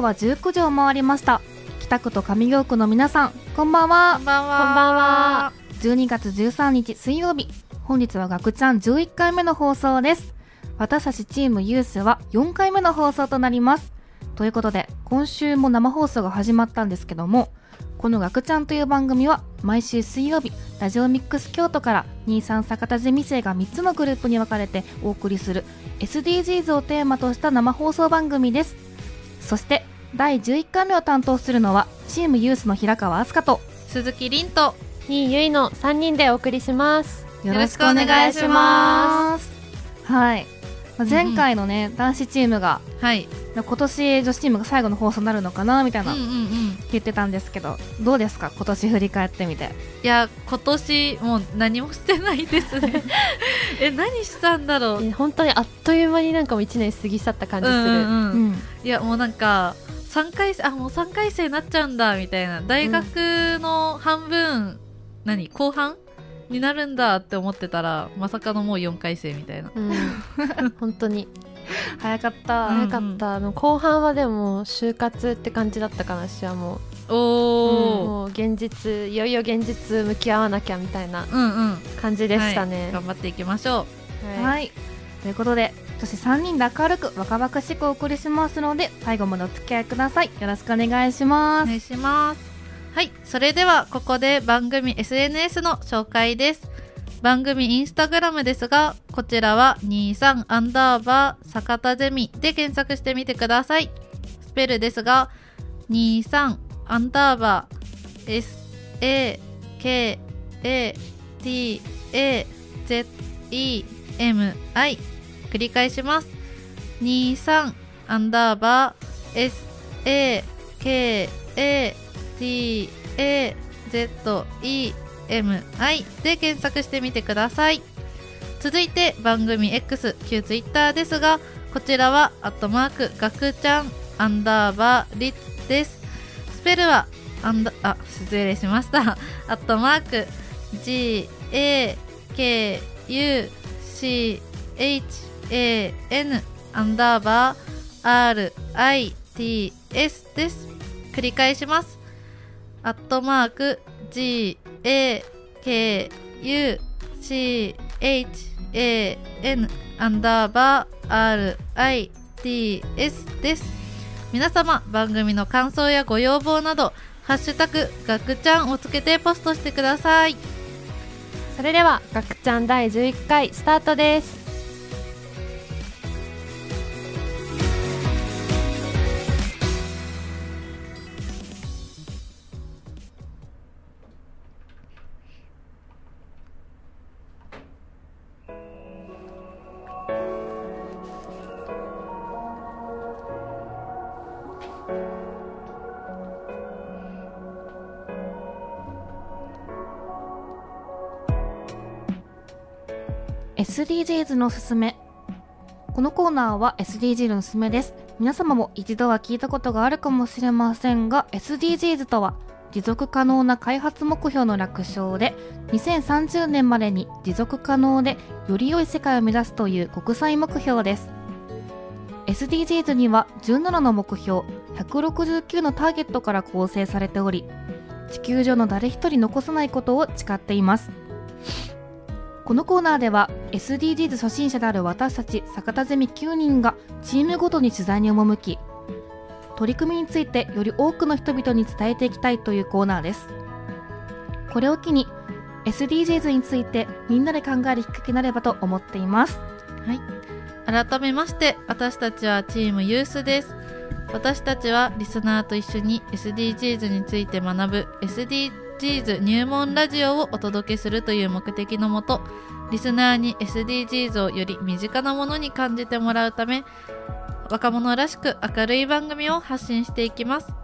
刻は19時を回りました。北区と上京区の皆さんこんばんは。こんばんは。こんばんは。12月13日水曜日。本日は学ちゃん11回目の放送です。私たちチームユースは4回目の放送となります。ということで今週も生放送が始まったんですけどもこの学ちゃんという番組は毎週水曜日ラジオミックス京都から23坂田ゼミ生が3つのグループに分かれてお送りする SDGs をテーマとした生放送番組ですそして第11回目を担当するのはチームユースの平川飛鳥と鈴木凛と。にいゆいの3人でお送りします。よろしくお願いします。はい。まあ前回のね、男子チームがはい。今年女子チームが最後の放送になるのかなみたいなうんうんうん。言ってたんですけど、どうですか？今年振り返ってみて。いや、今年もう何もしてないですね。え、何したんだろう？え本当にあっという間になんかもう1年過ぎ去った感じする。うんうんうん。うん。いや、もうなんか、3回生、あ、もう3回生になっちゃうんだ、みたいな。大学の半分、何？後半？になるんだって思ってたら、まさかのもう4回生みたいな。うん、本当に早かった。うん早かった、あの後半はでも就活って感じだったかな私はもう,、おー。もう現実いよいよ現実向き合わなきゃみたいなうんうん。感じでしたね、はい頑張っていきましょう。はいい。ということで、女子3人で明るく若々しくお送りしますので、最後までお付き合いください。よろしくお願いします。お願いします。はい。それでは、ここで番組 SNS の紹介です。番組インスタグラムですが、こちらは23アンダーバー坂田ゼミで検索してみてください。スペルですが、23アンダーバー S A K A T A Z E M I 繰り返します。23アンダーバー SAKATAZEMI T A Z E M I で検索してみてください。続いて番組 X 旧 Twitter ですがこちらはアットマークガクちゃんアンダーバーリツです。スペルはアンダあ失礼しました。アットマーク G A K U C H A N アンダーバー R I T S です。繰り返します。アットマーク G A K U C H A N アンダーバー R I T S です。皆様番組の感想やご要望などハッシュタグガクちゃんをつけてポストしてください。それでは「ガクちゃん第11回」スタートです「のすすめ」このコーナーは SDGs のすすめです。皆様も一度は聞いたことがあるかもしれませんが SDGs とは持続可能な開発目標の略称で2030年までに持続可能でより良い世界を目指すという国際目標です。SDGs には17の目標169のターゲットから構成されており地球上の誰一人残さないことを誓っています。このコーナーでは SDGs 初心者である私たち坂田ゼミ9人がチームごとに取材に赴き取り組みについてより多くの人々に伝えていきたいというコーナーです。これを機に SDGs についてみんなで考えるきっかけになればと思っています。はい。改めまして私たちはチームユースです。私たちはリスナーと一緒に SDGs について学ぶ SDGs 入門ラジオをお届けするという目的のもとリスナーに SDGs をより身近なものに感じてもらうため若者らしく明るい番組を発信していきます。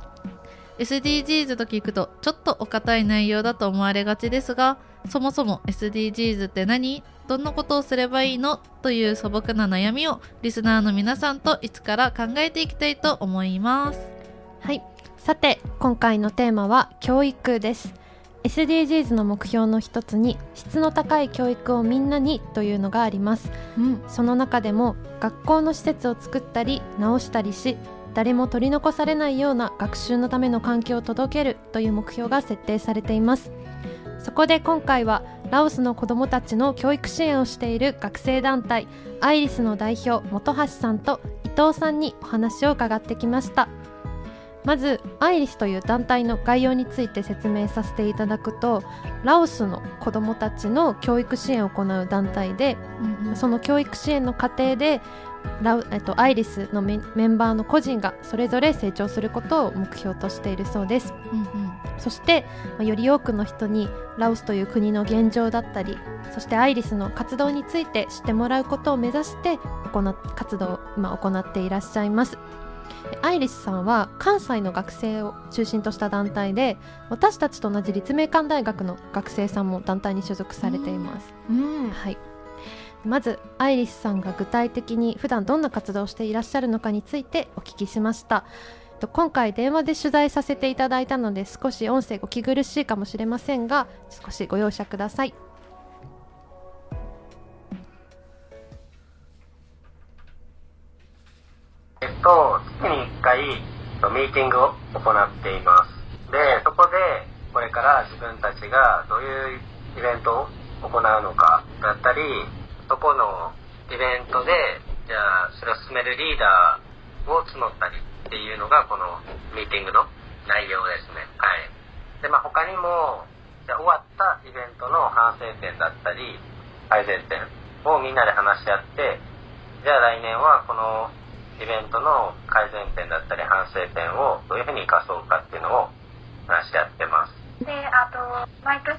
SDGs と聞くとちょっとお堅い内容だと思われがちですがそもそも SDGs って何どんなことをすればいいのという素朴な悩みをリスナーの皆さんといつから考えていきたいと思います。はい。さて今回のテーマは教育です。SDGs の目標の一つに質の高い教育をみんなにというのがあります。うん。その中でも学校の施設を作ったり直したりし誰も取り残されないような学習のための環境を届けるという目標が設定されています。そこで今回はラオスの子どもたちの教育支援をしている学生団体アイリスの代表本橋さんと伊藤さんにお話を伺ってきましたまずアイリスという団体の概要について説明させていただくとラオスの子どもたちの教育支援を行う団体でその教育支援の過程でラウ、えっと、アイリスのメメンバーの個人がそれぞれ成長することを目標としているそうです。うんうん。そして、まあより多くの人にラオスという国の現状だったりそしてアイリスの活動について知ってもらうことを目指して行っ活動を今行っていらっしゃいます。でアイリスさんは関西の学生を中心とした団体で私たちと同じ立命館大学の学生さんも団体に所属されています。うん。はい、まずアイリスさんが具体的に普段どんな活動をしていらっしゃるのかについてお聞きしました。えっと今回電話で取材させていただいたので少し音声お聞き苦しいかもしれませんが少しご容赦くださいと、月に1回、えっとミーティングを行っています。で、そこで、これから自分たちがどういうイベントを行うのかだったり、そこのイベントで、じゃあ、それを進めるリーダーを募ったりっていうのが、このミーティングの内容ですね。はい。で、まあ、他にも、じゃ終わったイベントの反省点だったり、改善点をみんなで話し合って、じゃあ来年はこのイベントの改善点だったり反省点をどういうふうに生かそうかっていうのを話し合ってます。で、あと、毎年、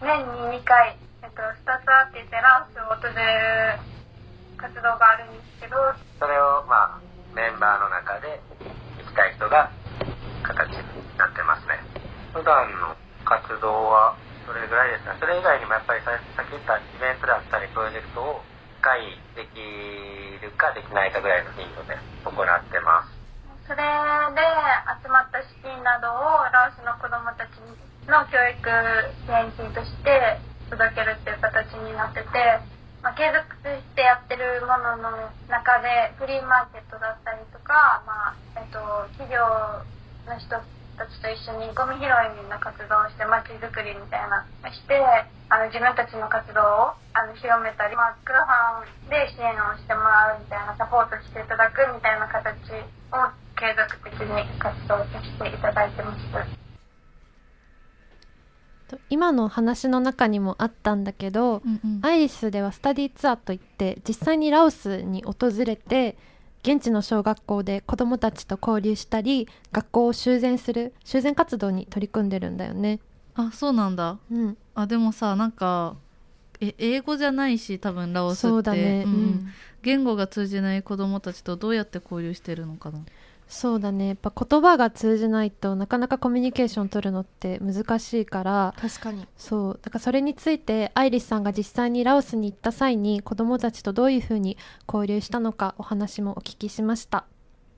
年に2回、えっと、スタツアって言ってラオスを訪れる活動があるんですけど、それをまあメンバーの中で行きたい人が形になってますね。普段の活動はそれぐらいですね。それ以外にもやっぱりささっき言ったイベントだったりプロジェクトを1回できるかできないかぐらいの頻度で行ってます。それで集まった資金などをラオスの子どもたちの教育支援金として届けるっていう形になってて、まあ、継続してやってるものの中でフリーマーケットだったりとか、まあえっと、企業の人たちと一緒にゴミ拾いの活動をして街づくりみたいなしてあの自分たちの活動をあの広めたり、まあ、クラファンで支援をしてもらうみたいなサポートしていただくみたいな形を継続的に活動させていただいてます。と今の話の中にもあったんだけどうんうんアイリスではスタディツアーといって実際にラオスに訪れて現地の小学校で子どもたちと交流したり学校を修繕する修繕活動に取り組んでるんだよね。あそうなんだ。うん、あでもさなんかえ英語じゃないし多分ラオスって。そうだね。ん。うん。言語が通じない子供たちとどうやって交流してるのかなそうだね。やっぱ言葉が通じないとなかなかコミュニケーション取るのって難しいから確かに。そう。だからそれについてアイリスさんが実際にラオスに行った際に子どもたちとどういうふうに交流したのかお話もお聞きしました。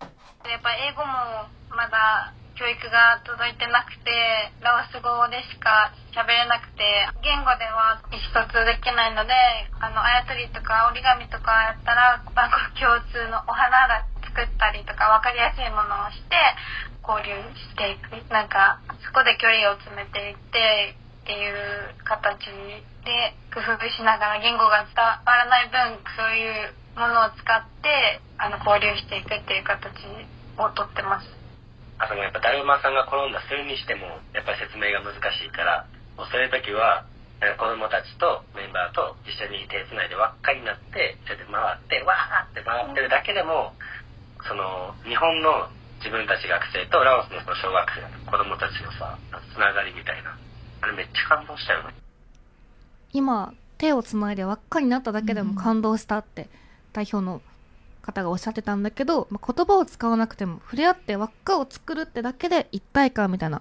やっぱ英語もまだ教育が届いてなくてラオス語でしか喋れなくて言語では意思疎通できないのであのあやとりとか折り紙とかやったら万国共通のお花が作ったりとか分かりやすいものをして交流していくなんかそこで距離を詰めていってっていう形で工夫しながら言語が伝わらない分そういうものを使ってあの交流していくっていう形をとってます。あそのやっぱだるまさんが転んだするにしてもやっぱり説明が難しいからもうそういう時はえ子供たちとメンバーと一緒に手つないで輪っかになってそれで回ってわーって回ってるだけでもその日本の自分たち学生とラオスのその小学生の子供たちのさつながりみたいな。あれめっちゃ感動したよね。今手をつないで輪っかになっただけでも感動したって代表の方がおっしゃってたんだけど、まあ、言葉を使わなくても触れ合って輪っかを作るってだけで一体感みたいな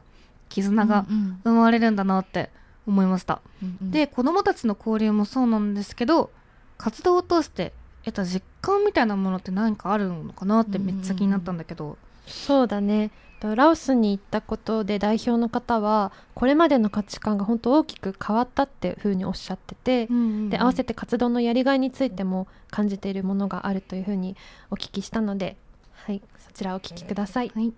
絆がうん。生まれるんだなって思いました、うんうん。で子供たちの交流もそうなんですけど活動を通して得た実感みたいなものって何かあるのかなってめっちゃ気になったんだけど、そうだね。とラオスに行ったことで代表の方はこれまでの価値観が本当大きく変わったっていうふうにおっしゃってて、で合わせて活動のやりがいについても感じているものがあるというふうにお聞きしたので、はいそちらお聞きください。はい。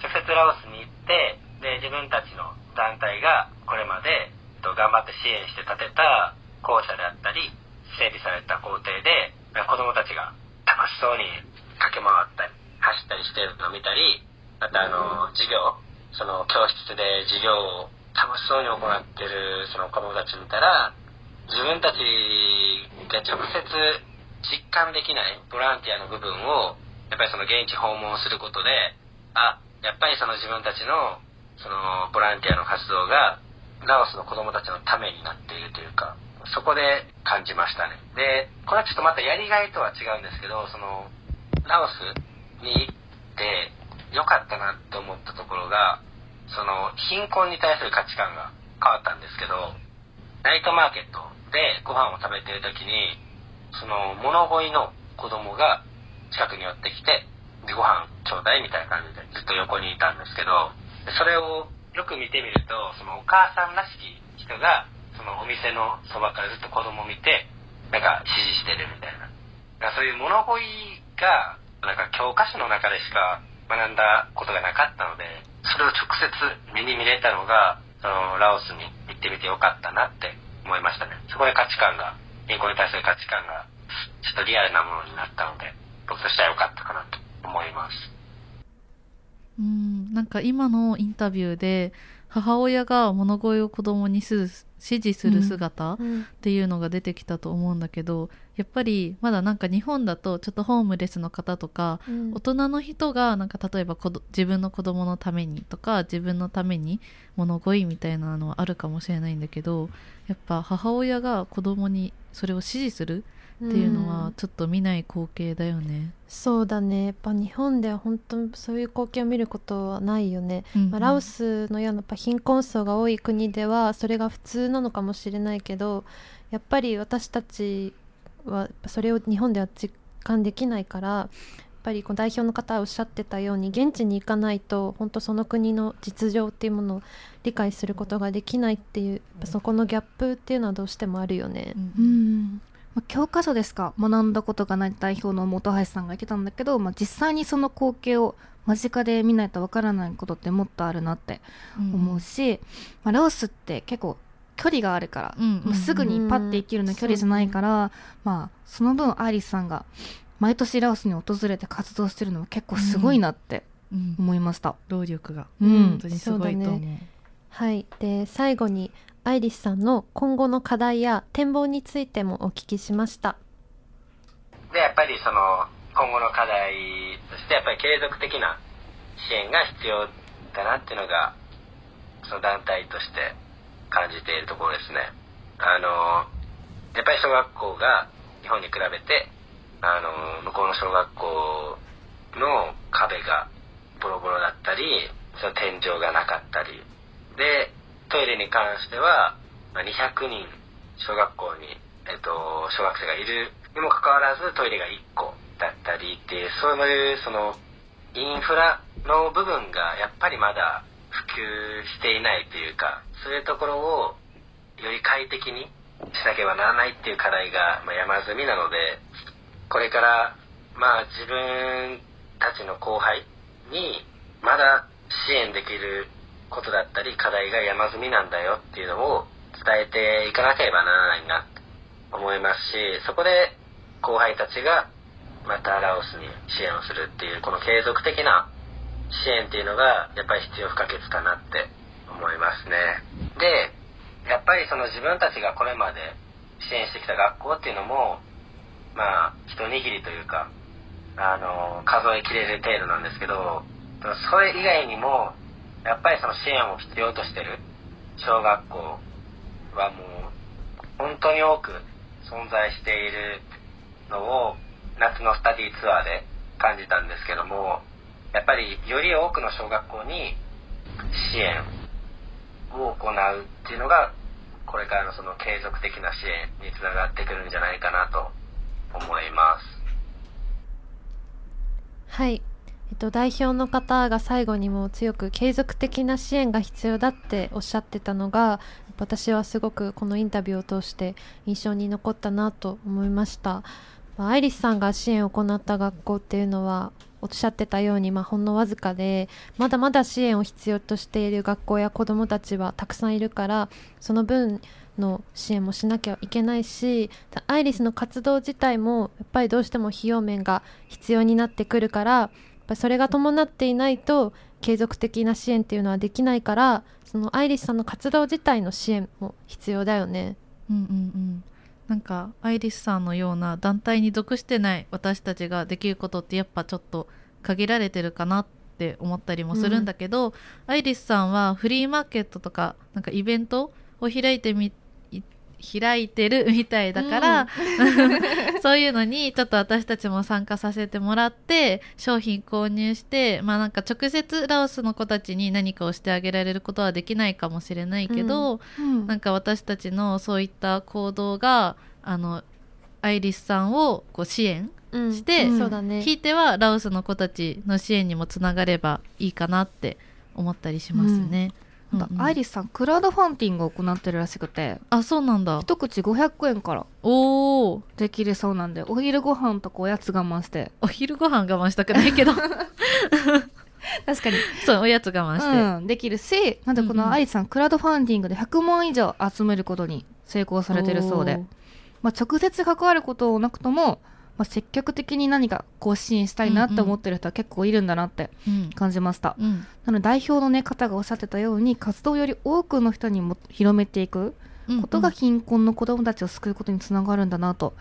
直接ラオスに行ってで自分たちの団体がこれまでえっと頑張って支援して建てた校舎であったり整備された校庭で子供たちが楽しそうに駆け回ったり走ったりしてるのを見たりまたあの授業その教室で授業を楽しそうに行ってるその子供たち見たら自分たちが直接実感できないボランティアの部分をやっぱりその現地訪問することであやっぱりその自分たちのそのボランティアの活動がラオスの子供たちのためになっているというかそこで感じましたね。でこれはちょっとまたやりがいとは違うんですけどそのラオスに行って良かったなって思ったところがその貧困に対する価値観が変わったんですけどナイトマーケットでご飯を食べてる時にその物乞いの子供が近くに寄ってきてでご飯ちょうだいみたいな感じでずっと横にいたんですけどそれをよく見てみるとそのお母さんらしき人がそのお店のそばからずっと子供を見てなんか指示してるみたいな。だからそういう物乞いがなんか教科書の中でしか学んだことがなかったのでそれを直接目に見れたのがそのラオスに行ってみてよかったなって思いましたね。そこで価値観が健康に対する価値観がちょっとリアルなものになったので僕としては良かったかなと思います。うんなんか今のインタビューで母親が物乞いを子供にする指示する姿っうん。ていうのが出てきたと思うんだけど、やっぱりまだなんか日本だとちょっとホームレスの方とかうん。大人の人がなんか例えば自分の子供のためにとか自分のために物乞いみたいなのはあるかもしれないんだけどやっぱ母親が子供にそれを指示するっていうのはちょっと見ない光景だよね。そうだね。やっぱ日本では本当にそういう光景を見ることはないよね、うんうん。まあ、ラオスのようなやっぱ貧困層が多い国ではそれが普通なのかもしれないけどやっぱり私たちはそれを日本では実感できないからやっぱりこう代表の方はおっしゃってたように現地に行かないと本当その国の実情っていうものを理解することができないっていうそこのギャップっていうのはどうしてもあるよね。うん。うんまあ教科書でしか？学んだことがない代表の本橋さんが言ってたんだけど、まあ、実際にその光景を間近で見ないとわからないことってもっとあるなって思うし、まあ、ラオスって結構距離があるから、うんすぐにパッて行けるような距離じゃないから、まあ、その分アイリスさんが毎年ラオスに訪れて活動してるのは結構すごいなってうん。思いました。労力が。うん。本当にすごいと思う。はい、で最後にアイリスさんの今後の課題や展望についてもお聞きしました。でやっぱりその今後の課題としてやっぱり継続的な支援が必要だなっていうのがその団体として感じているところですねあのやっぱり小学校が日本に比べてあの向こうの小学校の壁がボロボロだったりその天井がなかったりでトイレに関してはまあ200人小学校に、えっと、小学生がいるにもかかわらずトイレが1個だったりっていうそういうそのインフラの部分がやっぱりまだ普及していないというかそういうところをより快適にしなければならないっていう課題が、ま、山積みなのでこれからまあ自分たちの後輩にまだ支援できることだったり課題が山積みなんだよっていうのを伝えていかなければならないなと思いますしそこで後輩たちがまたラオスに支援をするっていうこの継続的な支援っていうのがやっぱり必要不可欠かなって思いますね。でやっぱりその自分たちがこれまで支援してきた学校っていうのもまあ一握りというかあの数えきれる程度なんですけどそれ以外にもやっぱりその支援を必要としてる小学校はもう本当に多く存在しているのを夏のスタディツアーで感じたんですけどもやっぱりより多くの小学校に支援を行うっていうのがこれからのその継続的な支援につながってくるんじゃないかなと思います。はい、と、代表の方が最後にも強く継続的な支援が必要だっておっしゃってたのが私はすごくこのインタビューを通して印象に残ったなと思いました。まアイリスさんが支援を行った学校っていうのはおっしゃってたように、まあ、ほんのわずかでまだまだ支援を必要としている学校や子どもたちはたくさんいるからその分の支援もしなきゃいけないしアイリスの活動自体もやっぱりどうしても費用面が必要になってくるからぱりそれが伴っていないと継続的な支援っていうのはできないからそのアイリスさんの活動自体の支援も必要だよね。うんうんうんなんかアイリスさんのような団体に属してない私たちができることってやっぱちょっと限られてるかなって思ったりもするんだけど、アイリスさんはフリーマーケットとかなんかイベントを開いてみ開いてるみたいだから、そういうのにちょっと私たちも参加させてもらって商品購入してまあなんか直接ラオスの子たちに何かをしてあげられることはできないかもしれないけど、うん。なんか私たちのそういった行動があのアイリスさんをこう支援うん。してそうだね。ひいてはラオスの子たちの支援にもつながればいいかなって思ったりしますね。なんかアイリスさんクラウドファンディングを行ってるらしくて。あそうなんだ。一口500円から。おおできるそうなんでお昼ご飯とかおやつ我慢して。お昼ご飯我慢したくないけど。確かに。そうおやつ我慢して。うん、できるしなんでこうんうん。のアイリスさんクラウドファンディングで100万以上集めることに成功されてるそうで、まあ、直接関わることなくとも、まあ、積極的に何かこう支援したいなって思ってる人は結構いるんだなってうん。感じました、うん。なので代表の、ね、方がおっしゃってたように活動をより多くの人にも広めていくうんことが貧困の子どもたちを救うことにつながるんだなと、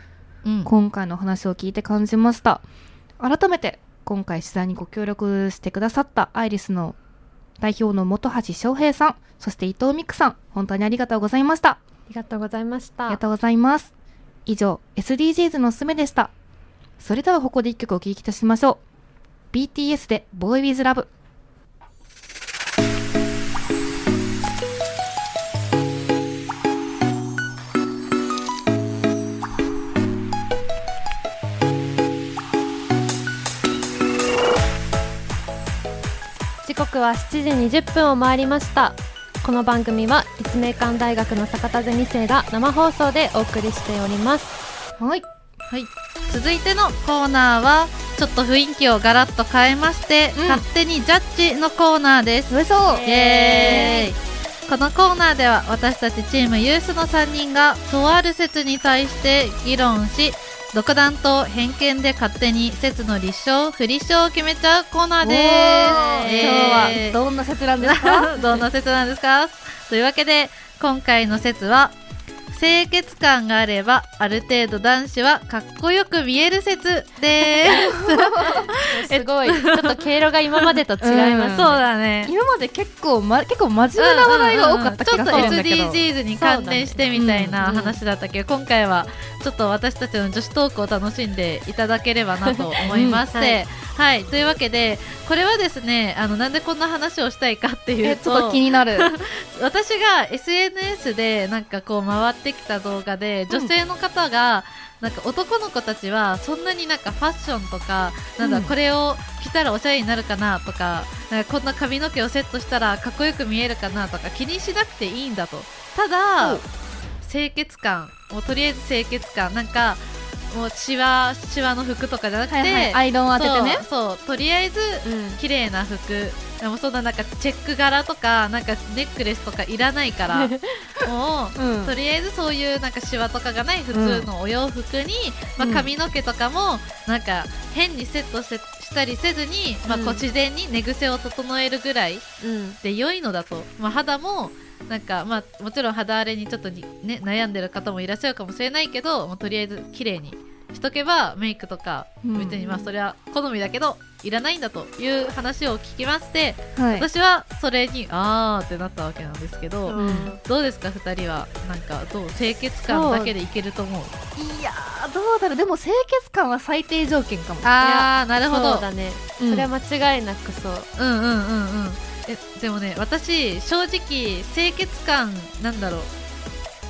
うん。今回の話を聞いて感じました。改めて今回取材にご協力してくださったアイリスの代表の本橋翔平さんそして伊藤美久さん本当にありがとうございました。ありがとうございました。ありがとうございます。以上 SDGs のおすすめでしたそれではここで一曲お聴きいたしましょう。BTS で Boy With Love 時刻は7時20分を回りました。この番組は立命館大学の坂田ゼミ生が生放送でお送りしております。はいはい、続いてのコーナーはちょっと雰囲気をガラッと変えまして、うん。勝手にジャッジのコーナーです。よいしょイエーイ。このコーナーでは私たちチームユースの3人がとある説に対して議論し独断と偏見で勝手に説の立証不立証を決めちゃうコーナーです。おー。今日はえーどんな説なんですか？どんな説なんですか？というわけで今回の説は清潔感があればある程度男子はかっこよく見える説。です。す。ごいちょっと経路が今までと違います、うんそうだね。今まで結構、ま、結構真面目な話題が多かった気がするんだけど、ちょっと SDGs に関連してみたいな話だったけど、今回はちょっと私たちの女子トークを楽しんでいただければなと思いまして、うんはい。はい、というわけでこれはですねあのなんでこんな話をしたいかっていうとえちょっと気になる。私が SNS でなんかこう回ってきた動画で女性の方が、なんか男の子たちはそんなになんかファッションとかなんだ、うん。これを着たらおしゃれになるかなとかなんかこんな髪の毛をセットしたらかっこよく見えるかなとか気にしなくていいんだと。ただお清潔感もうとりあえず清潔感。なんかもうシワシワの服とかじゃなくて、はいはい。アイロン当ててね。そうとりあえずうん。綺麗な服。でもそんななんかチェック柄とかなんかネックレスとかいらないから もううん。とりあえずそういうなんかシワとかがない普通のお洋服に、まあ、うん。髪の毛とかもなんか変にセットしてしたりせずに、まあ、こううん自然に寝癖を整えるぐらいうん。で良いのだと、まあ、肌もなんか、まあ、もちろん肌荒れにちょっとに、ね、悩んでる方もいらっしゃるかもしれないけどもうとりあえず綺麗にしとけばメイクとかうん。別にまあそれは好みだけどいらないんだという話を聞きまして、はい。私はそれにあーってなったわけなんですけど、うん。どうですか2人は？なんかどう清潔感だけでいけると思う？いやーどうだろう。でも清潔感は最低条件かも。ああなるほど。そうだね、うんそれは間違いなくそう。うんうんうんうんえでもね私正直清潔感なんだろう。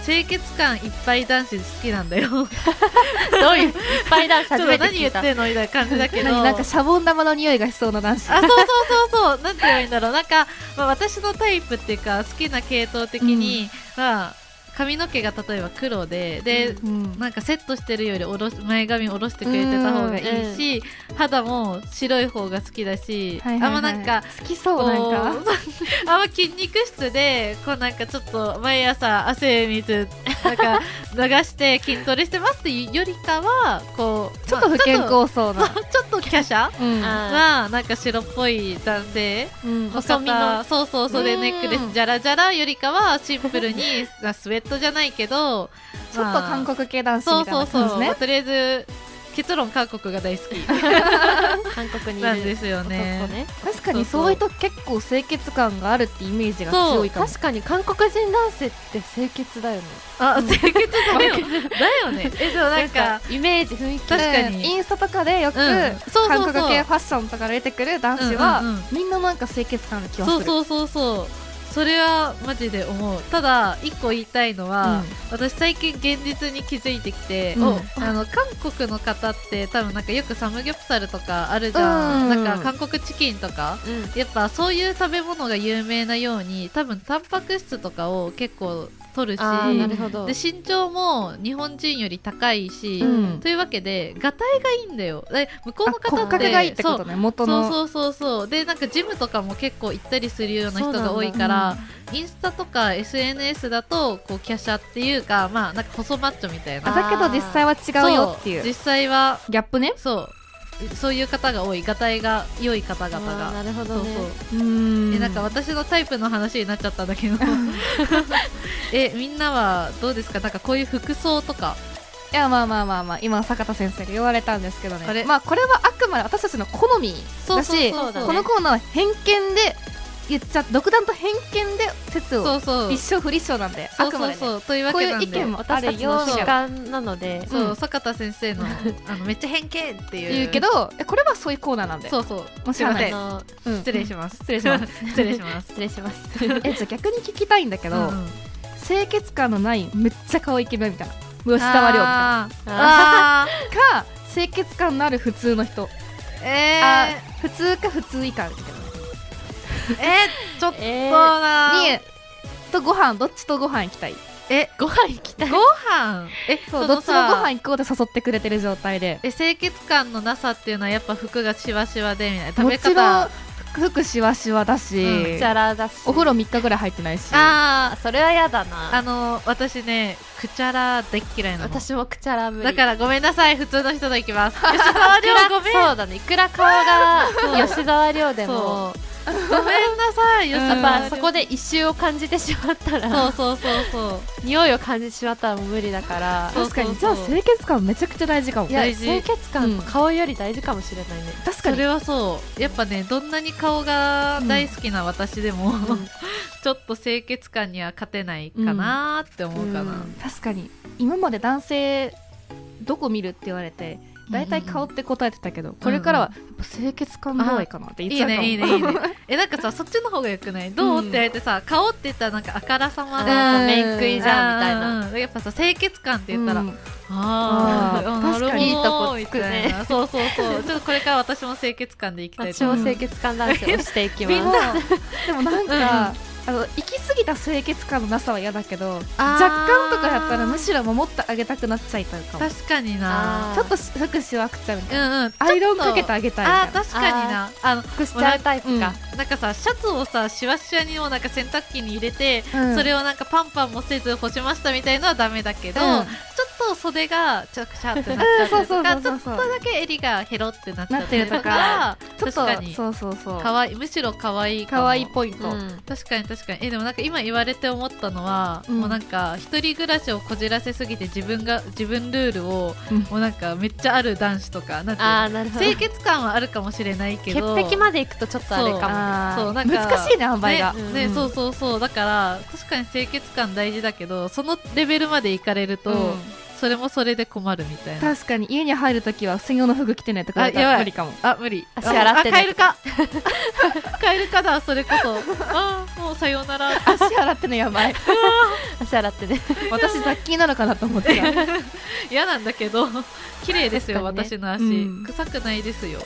清潔感いっぱい男子好きなんだよ。どういういっぱいダンスちょっと初めて何言ってんのみたいな感じだけど。何 なんかシャボン玉の匂いがしそうな男子。あそうそうそうそう。なんて言えばいいんだろう。なんか、まあ、私のタイプっていうか好きな系統的に、まあ髪の毛が例えば黒でで、うんなんかセットしてるよりおろし前髪下ろしてくれてた方がいいし、肌も白い方が好きだし、はいはいはい。あんまなんか好きそうなんか。あんま筋肉質でこうなんかちょっと毎朝汗水なんか 流して筋トレしてますっていうよりかはこうちょっと不健まあ康そうな。ちょっと華奢うん。あななんか白っぽい男性。うん。細身のそうそうそうでうん。ネックレスじゃらじゃらよりかはシンプルにスウェットじゃないけどちょっと韓国系男子そうみたいなそうそう、感じね。まあとりあえず結論韓国が大好き。韓国にいる。ですよ男ね。ね確かにそういう人結構清潔感があるってイメージがそう強いかも。確かに韓国人男性って清潔だよね。あ清潔だよ。だよね。えでもなんかイメージ雰囲気確かに。でインスタとかでよく、うん。そうそうそう。韓国系ファッションとかで出てくる男子は、みんななんか清潔感ある気がする。そうそうそうそうそれはマジで思う。ただ一個言いたいのは、私最近現実に気づいてきて、うん。あの韓国の方って多分なんかよくサムギョプサルとかあるじゃん、うん。なんか韓国チキンとかうん。やっぱそういう食べ物が有名なように多分タンパク質とかを結構取るしあーなるほど。で身長も日本人より高いし、うん。というわけでがたいがいいんだよ。で向こうの方って格がいいってことね元の。そうそうそうそう。でなんかジムとかも結構行ったりするような人が多いからインスタとか SNS だとこう華奢っていうかまあなんか細マッチョみたいな。あだけど実際は違うよっていう。そ実際はギャップね。そうそういう方が多い。がたいが良い方々が。なるほどね。そうそう。うーん。えなんか私のタイプの話になっちゃったんだけど。えみんなはどうですか？なんかこういう服装とか。いやまあまあまあまあ。今坂田先生が言われたんですけどあれ？ねまあこれはあくまで私たちの好みだしそうそうそう。このコーナーは偏見で言っちゃ独断と偏見で説をそうそう。立証不立証なんでそうそうあくまでね。そうというわけなんで。こういう意見もあ私たちの主観なので。そう、うん。坂田先生の あのめっちゃ偏見っていう。言うけどえこれはそういうコーナーなんで。そうそう。もしゃあない。あのうん。失礼します。失礼します。失礼します。失礼します。えじゃあ逆に聞きたいんだけど、うん清潔感のないめっちゃ可愛いイケメンみたいな。吉沢亮みたいな。あー。あか清潔感のある普通の人。ー。えあー普通か普通以下みたいなえーちょっとえー。なにとご飯どっちとご飯行きたい？えご飯行きたい？ご飯？えそうそのどっちのごさ飯行こうで誘ってくれてる状態で。え清潔感のなさっていうのはやっぱ服がシワシワでみたいな。食べもちろん方。服しわしわだし、うんチャラだし。お風呂3日ぐらい入ってないし。ああそれは嫌だーな。あの私ねくちゃら大っ嫌いなの。私もくちゃら無理。だからごめんなさい普通の人と行きます。吉沢亮ごめん。そうだね。いくら顔が 吉沢亮でもごめんなさい。吉うん。やっぱそこで一周を感じてしまったら。そうそうそうそう。匂いを感じてしまったらもう無理だから。そう確かに。じゃあ清潔感めちゃくちゃ大事かも。いや大事。清潔感顔より大事かもしれないね、確かに。それはそう。やっぱねどんなに顔が大好きな私でも、うん。ちょっと清潔感には勝てないかなーって思うかな、うん。確かに。今まで男性どこ見るって言われて大体顔って答えてたけど、これからはやっぱ清潔感度合いかなって言っいいちゃうかもねいいねいいね。えなんかさそっちの方がよくない？どう、うんって言われてさ顔って言ったらなんかあからさまあなーメイクいじゃんみたいな。うん。うんやっぱさ清潔感って言ったら、うん。あーあ確かにいいとこつくね。そうそうそう。ちょっとこれから私も清潔感でいきたい 私も清潔感男子をしていきます。みんな。でもなんか、あの行き過ぎた清潔感のなさは嫌だけど若干とかやったらむしろ守ってあげたくなっちゃいたいかも。確かにな。あちょっと服しわくちゃうみたいな、うんうん。アイロンかけてああげたいみたいな。あー確かにな。あの服しちゃうタイプか、なんかさシャツをさシワシワにもなんか洗濯機に入れて、うん。それをなんかパンパンもせず干しましたみたいのはダメだけど、うんと袖がちょくしゃってなっちゃってるとか、ちょっとだけ襟がヘロってなっちゃっててるとかかちょっ確かに。とそうそうそう。かわいいむしろ可愛いかも。可愛いポイント、うん。確かに確かに。えでもなんか今言われて思ったのは、うん。もうなんか一人暮らしをこじらせすぎて自分が自分ルールを、うん。もうなんかめっちゃある男子とかなんど。清潔感はあるかもしれないけ潔ど癖までいくとちょっとあれかも。そうなんか難しいね塩梅が、ねうん。ねそうそうそう。だから確かに清潔感大事だけどそのレベルまでいかれると、うんそれもそれで困るみたいな。確かに家に入るときは専用の服着てねとかやばい。ら無理かも。あ無理。足洗ってね。あカエルか。カエルかだそれこそ。あーもうさようなら。足洗ってのやばい。足洗ってね。私雑菌なのかなと思ってた。嫌なんだけど。綺麗ですよ、私の足、うん。臭くないですよ。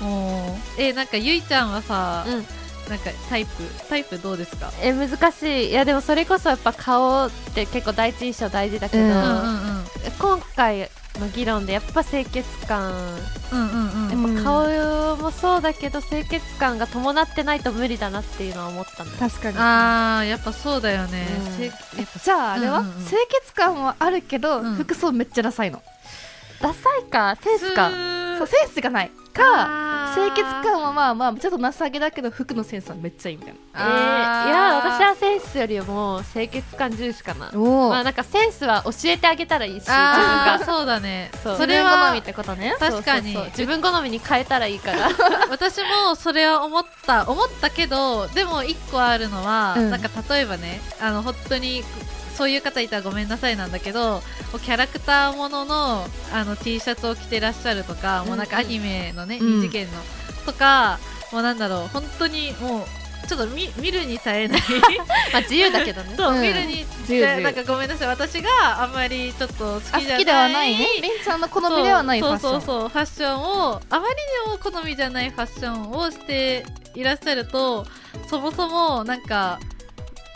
もう。えなんかゆいちゃんはさ、うんなんかタイプタイプどうですか？え難しい。いやでもそれこそやっぱ顔って結構第一印象大事だけど、うんうんうん今回の議論でやっぱ清潔感うんうんうんうん。やっぱ顔もそうだけど清潔感が伴ってないと無理だなっていうのは思ったんだ確かに。あーやっぱそうだよね、うん。じゃああれは、うんうんうん。清潔感はあるけど、うん。服装めっちゃダサいの。ダサいかセンスか。そうセンスがないか清潔感はまあまあちょっと情けだけど服のセンスはめっちゃいいみたいえー、いや私はセンスよりも清潔感重視かな。まあなんかセンスは教えてあげたらいいし自分が。そうだね。そう。それは好みってことね。確かにそうそう。そう自分好みに変えたらいいから。私もそれは思った思ったけどでも一個あるのは、うん。なんか例えばねあの本当にそういう方いたらごめんなさいなんだけどキャラクターもののあの T シャツを着てらっしゃるとか、もうなんかアニメのね、うん。二次元の。とかもうなんだろう本当にもうちょっと見見るに耐えない。まあ自由だけどね。そう、うん。見るに自由なんかごめんなさい。私があんまりちょっと好きじゃないあ好きではないね。レンちゃんの好みではないファッション。そうそうそうファッションをあまりにも好みじゃないファッションをしていらっしゃるとそもそもなんか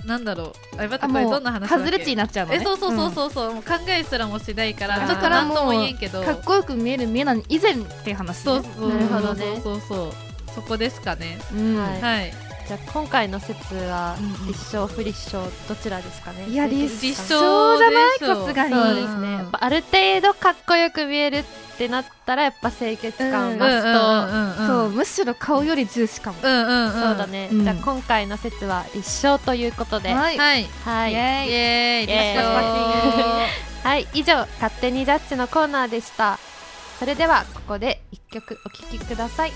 なんだろう。あやばたこれあもうどんな話だっけ？外れ値になっちゃうのね。えそうそうそうそう。そう、もう考えすらもしないからうんちょっとなんとも言えんけど。かっこよく見える見えない以前っていう話ね。そうそうなるほどねそう。そうそうそこですかね。うん。はい。はいじゃあ今回の説は立証不立証どちらですかね？いや立証じゃない？さすがにそうですね。やっぱある程度かっこよく見えるってなったらやっぱ清潔感うんマスト、うんうん。そうむしろ顔より重視かも。そうだね、うん。じゃあ今回の説は立証ということで。ははい。はい。い、イはいエーイ。イエーイ。イエーイ。立証 以上勝手にジャッジのコーナーでした。それではここで一曲お聴きください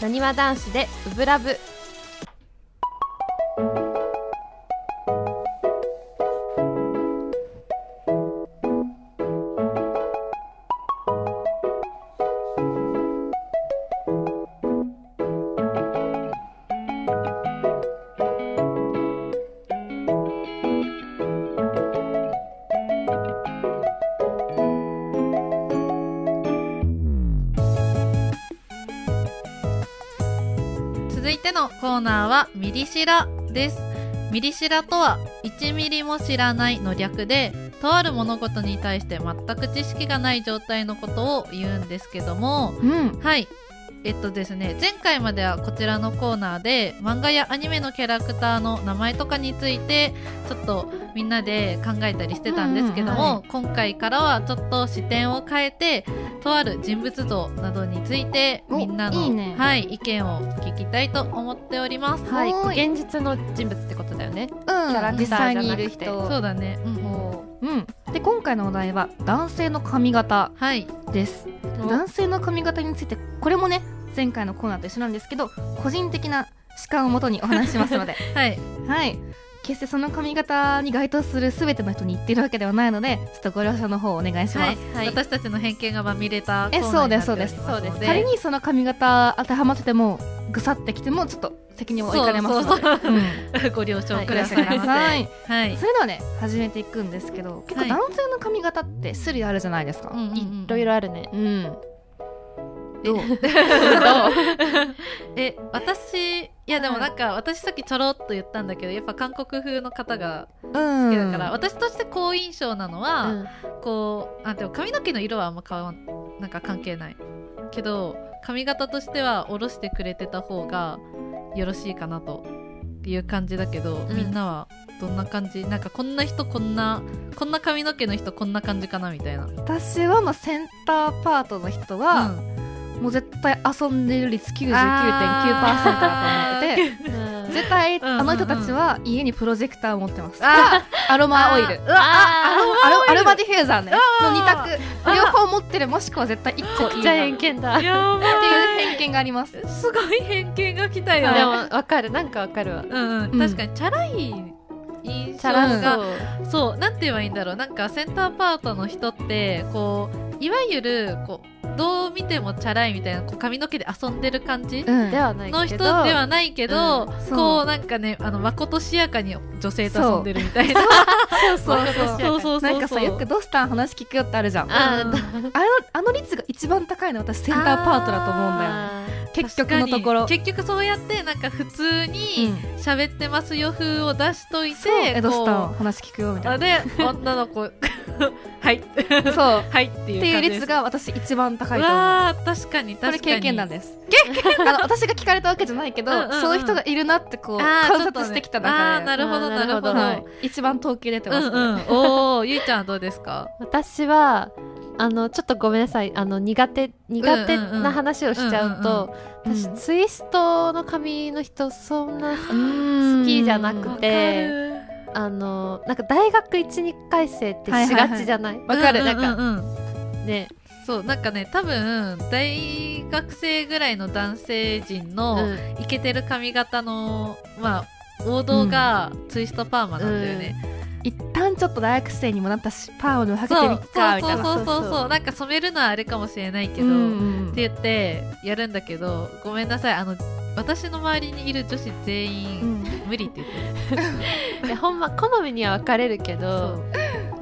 なにわ男子で「ウブラブ」ナーはミリシラです。ミリシラとは1ミリも知らないの略でとある物事に対して全く知識がない状態のことを言うんですけども。うん。はいえっとですね前回まではこちらのコーナーで漫画やアニメのキャラクターの名前とかについてちょっとみんなで考えたりしてたんですけども、うんうんは今回からはちょっと視点を変えてとある人物像などについておみんなのいいね。はい、意見を聞きたいと思っております。はい。現実の人物ってことだよね。うん。キャラクターじゃなくて。る人。そうだね、うんもうん。で今回のお題は男性の髪型はいです。う男性の髪型についてこれもね前回のコーナーと一緒なんですけど個人的な主観をもとにお話ししますので。はい。はい。決してその髪型に該当する全ての人に言ってるわけではないのでちょっとご了承の方をお願いします、はい、はい。私たちの偏見がまみれたコえーナーになっております。そうです。そうです。仮にその髪型当てはまっててもぐさってきてもちょっと責任を負いかねますので。そうそうう。ん。ご了承はいください。ください。はい。それではね始めていくんですけど結構はい。男性の髪型って種類あるじゃないですか、いろいろあるね。うんどう？え私いやでもなんか私さっきちょろっと言ったんだけどやっぱ韓国風の方がうん。好きだから、私として好印象なのは、うん。こうあでも髪の毛の色はあんま変わんなんか関係ない。けど髪型としては下ろしてくれてた方がよろしいかなという感じだけど、ん。みんなはどんな感じ？なんかこんな人こんなこんな髪の毛の人こんな感じかなみたいな、私はまあセンターパートの人は、もう絶対遊んでる率99.9%だと思っててうん絶対うんうんうん。あの人たちは家にプロジェクターを持ってます。あアロマオイル。うわあアロアロマディフューザーね。の2あ択両方持ってるもしくは絶対1個いいじゃあなっていう偏見だやば偏見があります。すごい偏見が来たよ、でもわかる。なんかわかるわ。うんうん、うん。確かにチャラい印象チャラがそう。そう。なんて言えばいいんだろう。なんかセンターパートの人ってこういわゆるこうどう見てもチャラいみたいなこう髪の毛で遊んでる感じうん。ではないけどの人ではないけど、うん。そう。こうなんかねあのまことしやかに女性と遊んでるみたいな。そう。そうそうそう。そうそうそうなんかさよくドスタン話聞くよってあるじゃん。あのあの率が一番高いの私センターパートだと思うんだよね。結局のところ。結局そうやってなんか普通にうん。喋ってますよ風を出しといて、そう。えドスタこン話聞くよみうたいな。あで女の子 はい。そう。はいっていうっていう感じ率が私一番高いと思う。確かに確かに。これ経験談です。あの私が聞かれたわけじゃないけどうんうんうん。そういう人がいるなってこう観察してきたあ中で。ーなるほどなるほど。なはい。一番統計出てますね。うんうん。おおゆいちゃんはどうですか？私はあのちょっとごめんなさい。あの苦手苦手な話をしちゃうと、うんうん私ツイストの髪の人そんな好好きじゃなくわてあのなんか大学12回生ってしがちじゃない,、わかる。なんかうんうんうん。ね、そうなんかね多分大学生ぐらいの男性陣うのん。イケてる髪型のまあ王道がツイストパーマなんだよね、一旦ちょっと大学生にもなったしパーをかけそうてみっかみたいな。そうそうそうそう。なんか染めるのはあれかもしれないけど、うんっうん。て言ってやるんだけどごめんなさい。あの私の周りにいる女子全う員、ん無理って言って いやほんま好みには分かれるけるど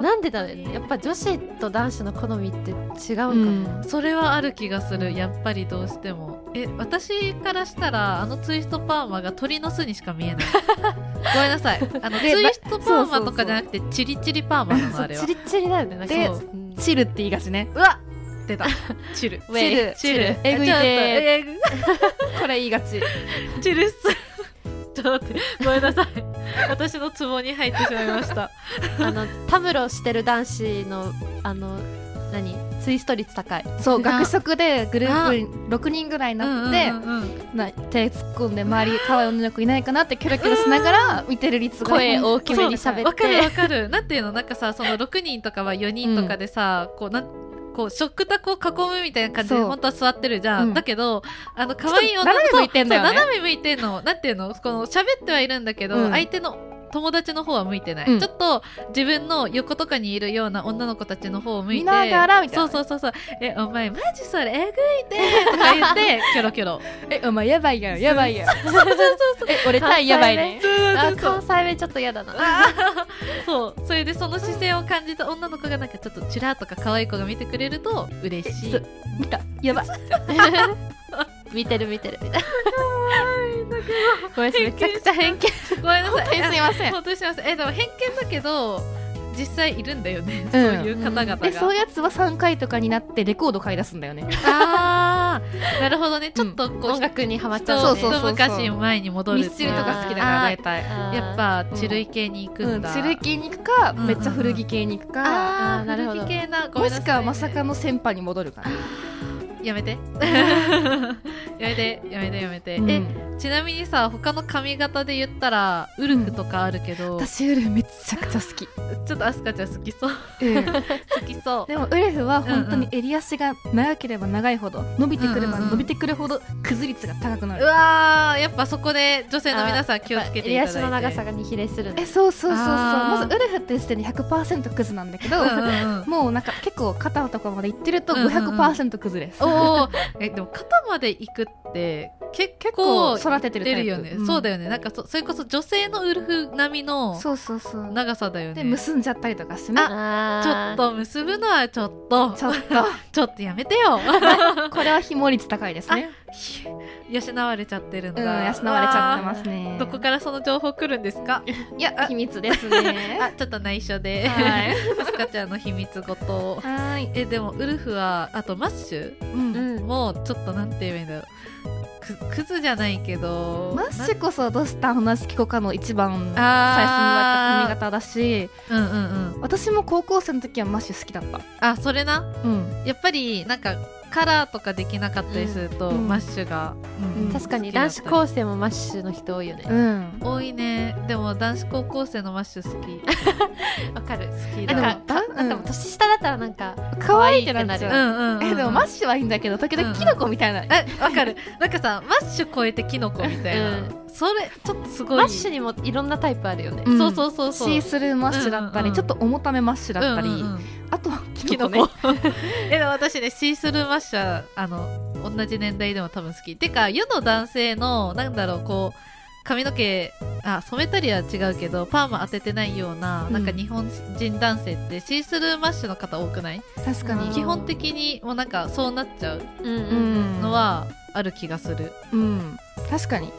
なんでだろうね。やっぱ女子と男子の好みって違うんかうも、ん。それはある気がする。やっぱりどうしても。え私からしたらあのツイストパーマが鳥の巣にしか見えない。ごめんなさい。あのツでイストパーマとかじゃなくてチリチリパーマなのあれは。チリチリだよね。なんかでそう。うん。チルって言いがちね。うわ出た。チル。チル。チル。えぐいてこれ言いがち。チルっすちょっと待ってごめんなさい。私のツボに入ってしまいました。あのタムロしてる男子のあの何？ツイスト率高い。そうあ学食でグループに6人ぐらいになって、うんうんうんうん。な手突っ込んで周り可愛い女の子いないかなってキョロキョロしながら見てる率が声大きめに喋って。わかるわかる。なんていうの？なんかさその6人とかは4人とかでさ、こうなんこう食卓を囲むみたいな感じで本当は座ってるじゃん、うん。だけどあの可愛い女のちょっと斜め向いてんだよね。そうそう斜め向いてんの。なんていうの？この喋ってはいるんだけど、うん。相手の友達の方は向いてない、うん。ちょっと自分の横とかにいるような女の子たちの方を向いて見ながらみたいな。そうそうそうそう。えお前マジそれえぐいて？とか言って キョロキョロ。えお前やばいやんやばいやん。え俺タイやばいね。あ関西弁ちょっと嫌だな。そう。それでその姿勢を感じた女の子がなんかちょっとチラッとか可愛い子が見てくれると嬉しい。そう。見た。やば。い 見てる見てる。みたいごめんなさい。めちゃくちゃ偏見ごめんなさい。本当にすいません。本当にすいません。えでも偏見だけど実際いるんだよね、うん。そういう方々が、でそういうやつは3回とかになってレコード買い出すんだよね。あーなるほどね。ちょっとこう、な音楽にハマっちゃうそうねそうそう。一昔前に戻るミスチルとか好きだから大体。やっぱチルイ系に行くうん。んだ、チル系に行くかめっちゃ古着系に行くか。あなるほど。古着系なごめもんなさい。しくはまさかの先輩に戻るかな。やめて。やめてやめてやめて、えうんちなみにさ他の髪型で言ったらウルフとかあるけど、私ウルフめっちゃくちゃ好き、ちょっとアスカちゃん好きそう。うん、好きそう。でもウルフは本当に襟足が長ければ長いほど伸びてくれば伸びてくるほど崩率が高くなうる、わーやっぱそこで女性の皆さん気をつけてい襟足の長さがに比例するんえでそうそうそうそう。まずウルフって時点で100%クズなんだけど、うんうんうん。もうなんか結構肩とかまでいってるとうんうんうん。500%クズです、おおえでも肩まで行くって結結構構育ててるタイプ。出るよね、ん。そうだよね。なんかそそれこそ女性のウルフ並みのそうそうそう。長さだよね。で結んじゃったりとかしてね。あちょーっと結ぶのはちょっと。ちょっ ちょっとやめてよ。と これはひも率高いですね。養われちゃってるんうん養だわれちゃってますね。どこからその情報来るんですか？いや秘密ですね。あちょっと内緒で。はい。アスカちゃんの秘密ごとはい。えでもウルフはあとマッシュ？うん。うんもうちょっとなんて言えばいいんだろう。くクズじゃないけどマッシュこそどしたん話聞こうかの一番最初に言われたあ髪型だしうんうんうん。私も高校生の時はマッシュ好きだった。あそれな？うん。やっぱりなんかカラーとかできなかったりすると、うん。マッシュが、うん。確かに男子高生もマッシュの人多いよね。うん。多いね。でも男子高校生のマッシュ好き。わかる。好きなんだかかなんか年下だったらなんか可愛いってなっちゃう。うんうん、うん、えでもマッシュはいいんだけど時々キノコみたいな。えわかる。なんかさマッシュ超えてキノコみたいな、うん。それちょっとすごい。マッシュにもいろんなタイプあるよね。うん。そうそうそうそう。シースルーマッシュだったり、うんうんうん。ちょっと重ためマッシュだったり、うんうんうんあとはキキノコね。え私ねシースルーマッシャーあの同じ年代でも多分好き。てか世の男性のなんだろうこ髪の毛あ染めたりは違うけどパーマ当ててないような,、うん。なんか日本人男性ってシースルーマッシュの方多くない？確かに。基本的にもうなんかそうなっちゃううんうんうん。のはある気がする、うん。確かに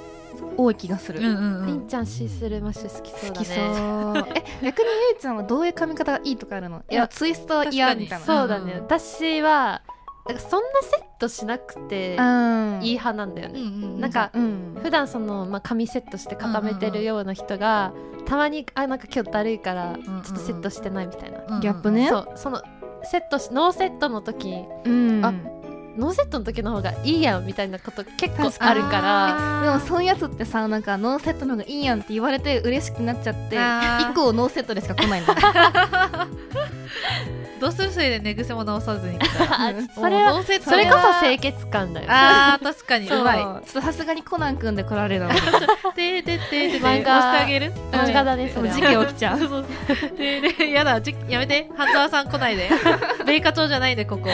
多い気がする、うんちゃんシースルーマッシュ好きそうだ好きそう。ねえ 逆にゆいちゃんはどういう髪型がいいとかあるの？いやツイストは嫌みたいな。そうだね、うん。私はなんかそんなセットしなくてうん。いい派なんだよね、うんうんなんかうん。普段その、まあ、髪セットして固めてるような人が、たまにあなんか今日だるいからんうんちょっとセットしてないみたいな、うんうんギャップね。そうそのセットしノーセットの時うん。あノーセットの時の方がいいやんみたいなこと結構あるから。でもそういうやつってさなんかノーセットの方がいいやんって言われて嬉しくなっちゃって 以降ノーセットでしか来ないんだ どうする？それで寝癖も直さずに。それはそれこそ清潔感だよ。あー確かに。そう。うまい。ちょっとさすがにコナン君で来られるの。でででで。でで漫画押してあげる？漫画だねそれは事件起きちゃう。ででやだじやめて。半沢さん来ないで。米花町じゃないでここ。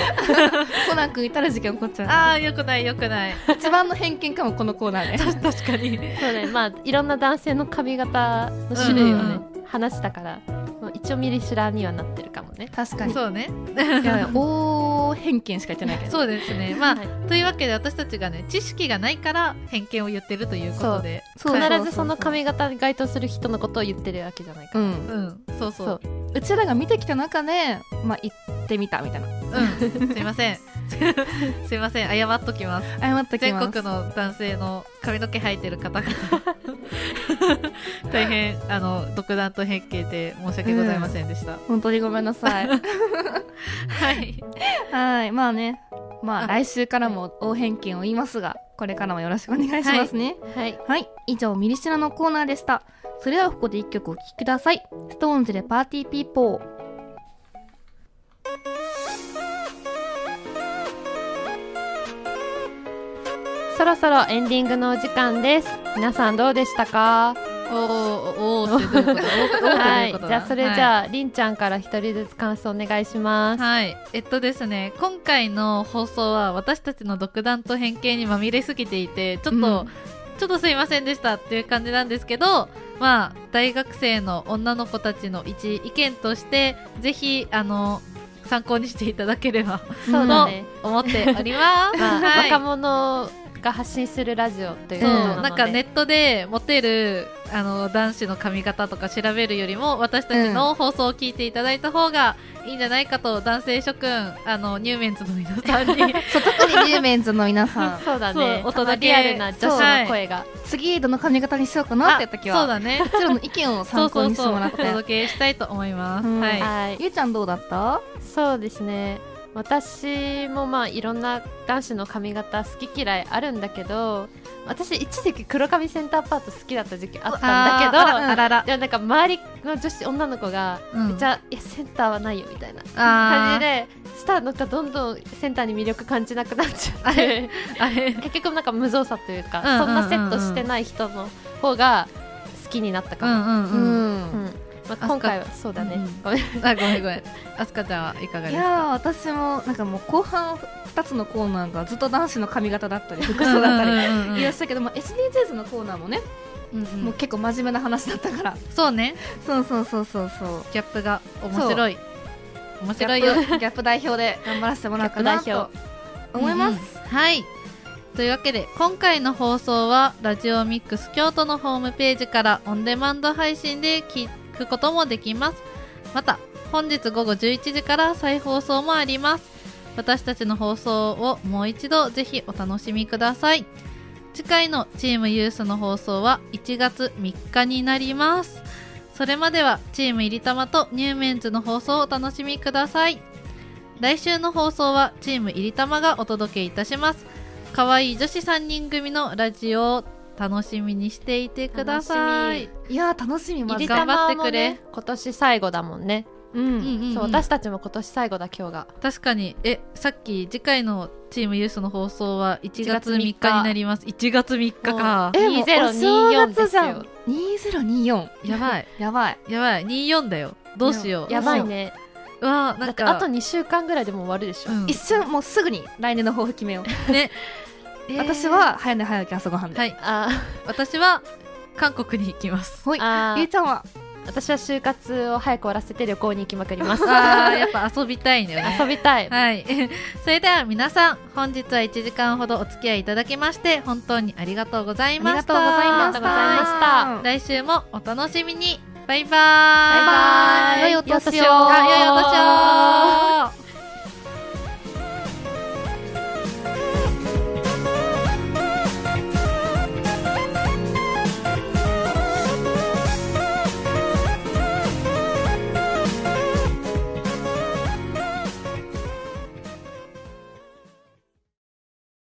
コナン君いたら事件起こっちゃう。ああよくないよくない。一番の偏見かもこのコーナーで。確かに。そうねまあいろんな男性の髪型の種類をね、うん話したから、まあ、一応ミリシュラーにはなってるかもね。確かに。そうね。大偏見しか言ってないけど。そうですね。まあ、はい。というわけで私たちがね知識がないから偏見を言ってるということでそう。必ずその髪型に該当する人のことを言ってるわけじゃないかうら、ん。うん。そうそう。そう。うちらが見てきた中でまあ行ってみたみたいな。うん。すいません すいません謝っときます。謝っとき全ます。国の男性の髪の毛生えてる方々大変あの独断と偏見で申し訳ございませんでした、本当にごめんなさい。はい。はい。まあね。まああ。来週からも大偏見を言いますがこれからもよろしくお願いしますね。はい。はい、以上ミリシラのコーナーでした。それではここで一曲お聴きください。 SixTONES でパーティーピーポーそろそろエンディングのお時間です皆さんどうでしたか？おーおーってどういうことおーおーってどうはいうことだじゃあそれじゃあ、りんちゃんから一人ずつ感想お願いします、はい、えっとですね今回の放送は私たちの独断と偏見にまみれすぎていてちょっと、うんちょっとすいませんでしたっていう感じなんですけどまあ大学生の女の子たちの一意見としてぜひあの参考にしていただければそうだね、と思っております。まあはい若者が発信するラジオというなので。なんかネットでモテるあの男子の髪型とか調べるよりも私たちの放送を聞いていただいた方がいいんじゃないかと男性諸君あのニューメンズの皆さんに。そう特にリューメンズの皆さん。そうだね。そうお届けリアルな女子の声が。次どの髪型にしようかなって時は。そうだね。こちらの意見を参考にしてもらって。お届けしたいと思います、うん。はいはい。ゆうちゃんどうだった？そうですね私もまあいろんな男子の髪型好き嫌いあるんだけど私一時期黒髪センターパート好きだった時期あったんだけどあーあらあら。らでもなんか周りの女子女の子がうんめっちゃ、いやセンターはないよみたいな感じでしたらなんかどんどんセンターに魅力感じなくなっちゃって結局なんか無造作というか、うんうんうんうんそんなセットしてない人の方が好きになったかも、うんうんうん、うんまあ、今回はそうだね、うんごめん。あごめんごめん。あすかちゃんはいかがですか？いやー私もなんかもう後半2つのコーナーがずっと男子の髪型だったり服装だったり。いらっしゃるけども SDGs のコーナーもね、うんうん。もう結構真面目な話だったから。そうね。そうそうそうそうそう。ギャップが面白い。面白いよ。ギャップ代表で頑張らせてもらったなギャッと思います、うんうん。はい。というわけで今回の放送はラジオミックス京都のホームページからオンデマンド配信で聞くこともできます。また本日午後11時から再放送もあります。私たちの放送をもう一度ぜひお楽しみください。次回のチームユースの放送は1月3日になります。それまではチーム入り玉とニューメンズの放送をお楽しみください。来週の放送はチーム入り玉がお届けいたします。可愛い女子3人組のラジオ楽しみにしていてください。楽いやー楽しみまず。入り頑張ってくれ。ね。今年最後だもんね、うん、うんうん。うんそう私たちも今年最後だ今日が。確かに。えさっき次回のチームユースの放送は1月3 1日。月3日になります。1月3日か。えもう2024お正月じゃん。です2024やばい。やばい。やばい。24だよ。どうしよう。やばいね。うわーなんか。あと2週間ぐらいでもう終わるでしょ、うん。一瞬もうすぐに来年の抱負決めよう、ね、え ー私は早寝早起き朝ごはんで、はい。あ私は韓国に行きます。ほい。あー。ゆうちゃんは？私は就活を早く終わらせて旅行に行きまくりますあーやっぱ遊びたいね。遊びたい。はい。それでは皆さん、本日は1時間ほどお付き合いいただきまして、本当にありがとうございありました。がとうございました。ありがとうございました。来週もお楽しみに。バイバーイ。バイバイ。良いお年を。良いお年を